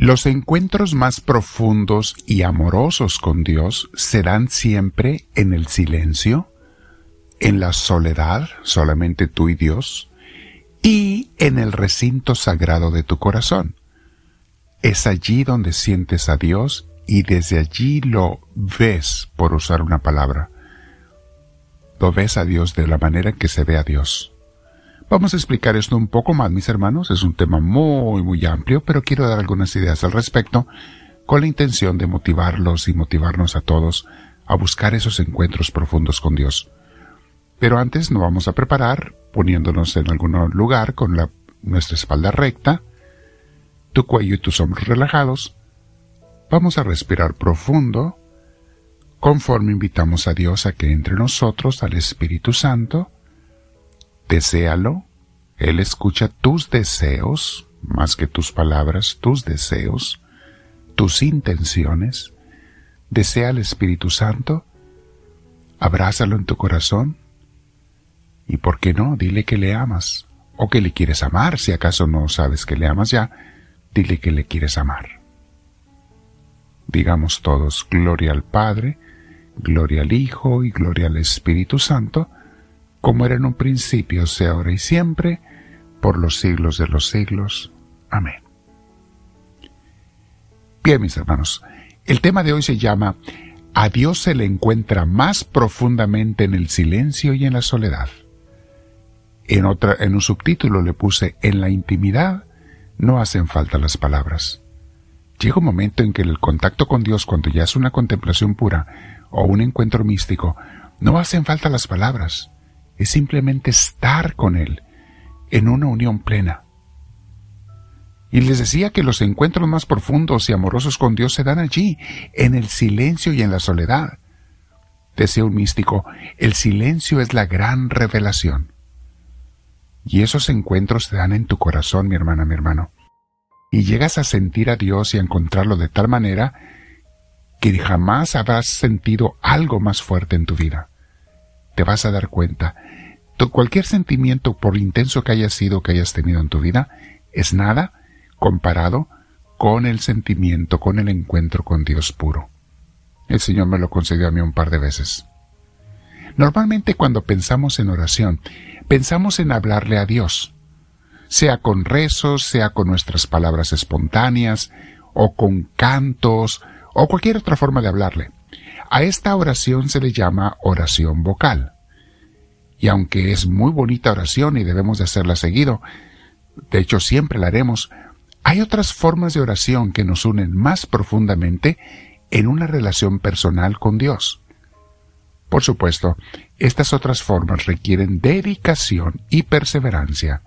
Los encuentros más profundos y amorosos con Dios serán siempre en el silencio, en la soledad, solamente tú y Dios, y en el recinto sagrado de tu corazón. Es allí donde sientes a Dios y desde allí lo ves, por usar una palabra. Lo ves a Dios de la manera que se ve a Dios. Vamos a explicar esto un poco más, mis hermanos. Es un tema muy, muy amplio, pero quiero dar algunas ideas al respecto con la intención de motivarlos y motivarnos a todos a buscar esos encuentros profundos con Dios. Pero antes nos vamos a preparar poniéndonos en algún lugar con nuestra espalda recta, tu cuello y tus hombros relajados. Vamos a respirar profundo conforme invitamos a Dios a que entre nosotros, al Espíritu Santo, Deséalo. Él escucha tus deseos, más que tus palabras, tus deseos, tus intenciones. Desea al Espíritu Santo. Abrázalo en tu corazón. Y por qué no, dile que le amas. O que le quieres amar, si acaso no sabes que le amas ya, dile que le quieres amar. Digamos todos, gloria al Padre, gloria al Hijo y gloria al Espíritu Santo, como era en un principio, sea ahora y siempre, por los siglos de los siglos. Amén. Bien, mis hermanos, el tema de hoy se llama A Dios se le encuentra más profundamente en el silencio y en la soledad. En, otra, en un subtítulo le puse En la intimidad no hacen falta las palabras. Llega un momento en que el contacto con Dios, cuando ya es una contemplación pura o un encuentro místico, no hacen falta las palabras es simplemente estar con Él en una unión plena. Y les decía que los encuentros más profundos y amorosos con Dios se dan allí, en el silencio y en la soledad. Decía un místico, el silencio es la gran revelación. Y esos encuentros se dan en tu corazón, mi hermana, mi hermano. Y llegas a sentir a Dios y a encontrarlo de tal manera que jamás habrás sentido algo más fuerte en tu vida. Te vas a dar cuenta cualquier sentimiento, por intenso que haya sido que hayas tenido en tu vida, es nada comparado con el sentimiento, con el encuentro con Dios puro. El Señor me lo concedió a mí un par de veces. Normalmente cuando pensamos en oración, pensamos en hablarle a Dios, sea con rezos, sea con nuestras palabras espontáneas, o con cantos, o cualquier otra forma de hablarle. A esta oración se le llama oración vocal. Y aunque es muy bonita oración y debemos de hacerla seguido, de hecho siempre la haremos, hay otras formas de oración que nos unen más profundamente en una relación personal con Dios. Por supuesto, estas otras formas requieren dedicación y perseverancia,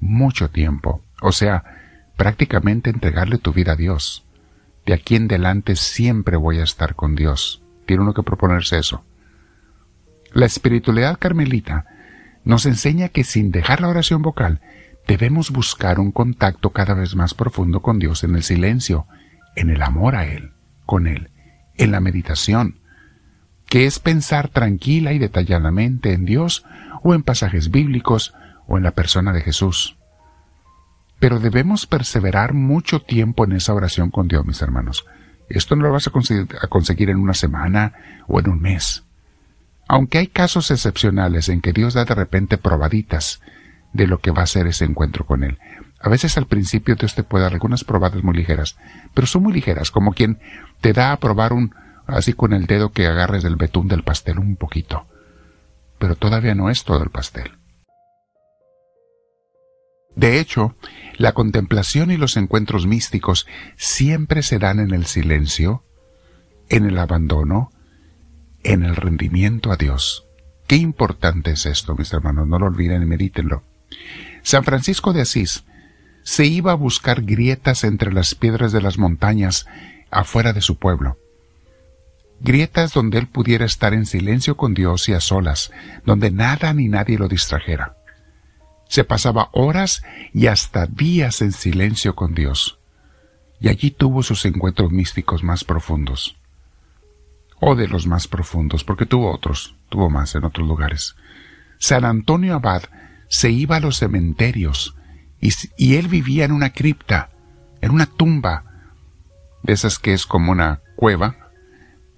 mucho tiempo, o sea, prácticamente entregarle tu vida a Dios. De aquí en adelante siempre voy a estar con Dios. Tiene uno que proponerse eso. La espiritualidad carmelita nos enseña que sin dejar la oración vocal, debemos buscar un contacto cada vez más profundo con Dios en el silencio, en el amor a Él, con Él, en la meditación, que es pensar tranquila y detalladamente en Dios o en pasajes bíblicos o en la persona de Jesús. Pero debemos perseverar mucho tiempo en esa oración con Dios, mis hermanos. Esto no lo vas a conseguir, en una semana o en un mes. Aunque hay casos excepcionales en que Dios da de repente probaditas de lo que va a ser ese encuentro con Él. A veces al principio Dios te puede dar algunas probadas muy ligeras, pero son muy ligeras, como quien te da a probar un, así con el dedo que agarres del betún del pastel un poquito. Pero todavía no es todo el pastel. De hecho, la contemplación y los encuentros místicos siempre se dan en el silencio, en el abandono, en el rendimiento a Dios. Qué importante es esto, mis hermanos, no lo olviden y medítenlo. San Francisco de Asís se iba a buscar grietas entre las piedras de las montañas afuera de su pueblo. Grietas donde él pudiera estar en silencio con Dios y a solas, donde nada ni nadie lo distrajera. Se pasaba horas y hasta días en silencio con Dios, y allí tuvo sus encuentros místicos más profundos o de los más profundos, porque tuvo otros, tuvo más en otros lugares. San Antonio Abad se iba a los cementerios y, él vivía en una cripta, en una tumba, de esas que es como una cueva,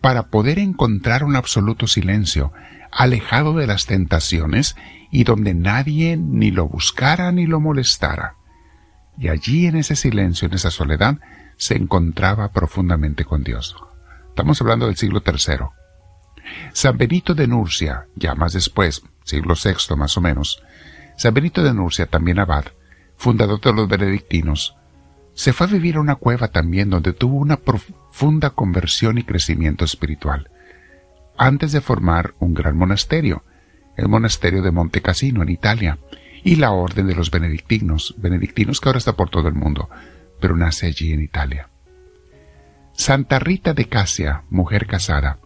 para poder encontrar un absoluto silencio, alejado de las tentaciones y donde nadie ni lo buscara ni lo molestara. Y allí en ese silencio, en esa soledad, se encontraba profundamente con Dios. Estamos hablando del siglo III. San Benito de Nurcia, ya más después, siglo VI más o menos, San Benito de Nurcia, también abad, fundador de los benedictinos, se fue a vivir a una cueva también donde tuvo una profunda conversión y crecimiento espiritual, antes de formar un gran monasterio, el monasterio de Monte Cassino en Italia, y la orden de los benedictinos, benedictinos que ahora está por todo el mundo, pero nace allí en Italia. Santa Rita de Casia, mujer casada,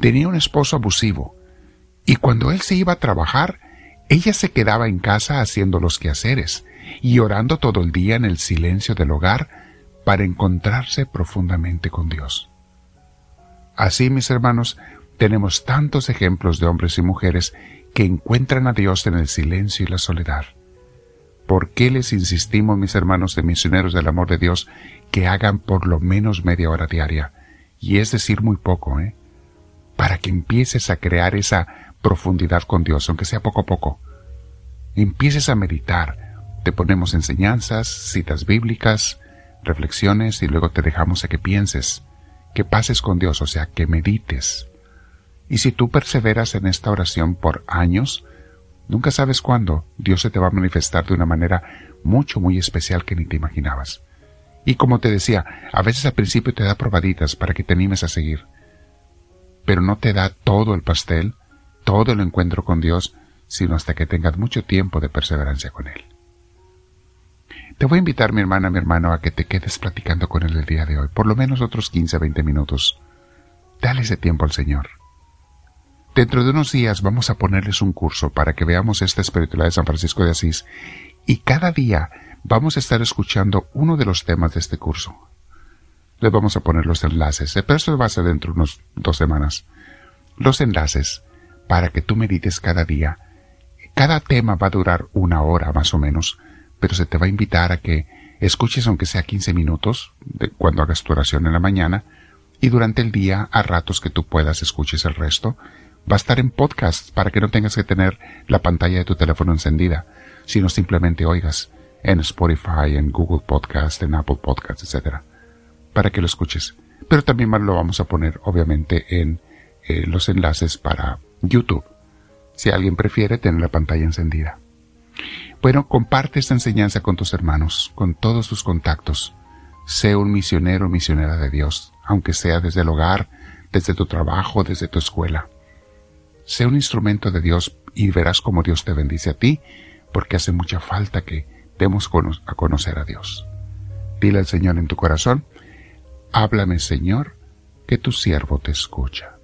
tenía un esposo abusivo, y cuando él se iba a trabajar, ella se quedaba en casa haciendo los quehaceres y orando todo el día en el silencio del hogar para encontrarse profundamente con Dios. Así, mis hermanos, tenemos tantos ejemplos de hombres y mujeres que encuentran a Dios en el silencio y la soledad. ¿Por qué les insistimos, mis hermanos de misioneros del amor de Dios, que hagan por lo menos media hora diaria? Y es decir, muy poco, ¿eh? Para que empieces a crear esa profundidad con Dios, aunque sea poco a poco. Empieces a meditar. Te ponemos enseñanzas, citas bíblicas, reflexiones y luego te dejamos a que pienses, que pases con Dios, o sea, que medites. Y si tú perseveras en esta oración por años, nunca sabes cuándo Dios se te va a manifestar de una manera mucho, muy especial que ni te imaginabas. Y como te decía, a veces al principio te da probaditas para que te animes a seguir, pero no te da todo el pastel, todo el encuentro con Dios, sino hasta que tengas mucho tiempo de perseverancia con Él. Te voy a invitar, mi hermana, mi hermano, a que te quedes platicando con Él el día de hoy, por lo menos otros 15, 20 minutos. Dale ese tiempo al Señor. Dentro de unos días vamos a ponerles un curso para que veamos esta espiritualidad de San Francisco de Asís y cada día vamos a estar escuchando uno de los temas de este curso. Les vamos a poner los enlaces, pero eso va a ser dentro de unas dos semanas. Los enlaces para que tú medites cada día. Cada tema va a durar una hora más o menos, pero se te va a invitar a que escuches aunque sea 15 minutos de cuando hagas tu oración en la mañana y durante el día a ratos que tú puedas escuches el resto va a estar en podcast para que no tengas que tener la pantalla de tu teléfono encendida, sino simplemente oigas en Spotify, en Google Podcast, en Apple Podcast, etc. Para que lo escuches. Pero también lo vamos a poner, obviamente, en eh, los enlaces para YouTube, si alguien prefiere tener la pantalla encendida. Bueno, comparte esta enseñanza con tus hermanos, con todos tus contactos. Sé un misionero o misionera de Dios, aunque sea desde el hogar, desde tu trabajo, desde tu escuela. Sé un instrumento de Dios y verás cómo Dios te bendice a ti, porque hace mucha falta que demos a conocer a Dios. Dile al Señor en tu corazón, háblame Señor, que tu siervo te escucha.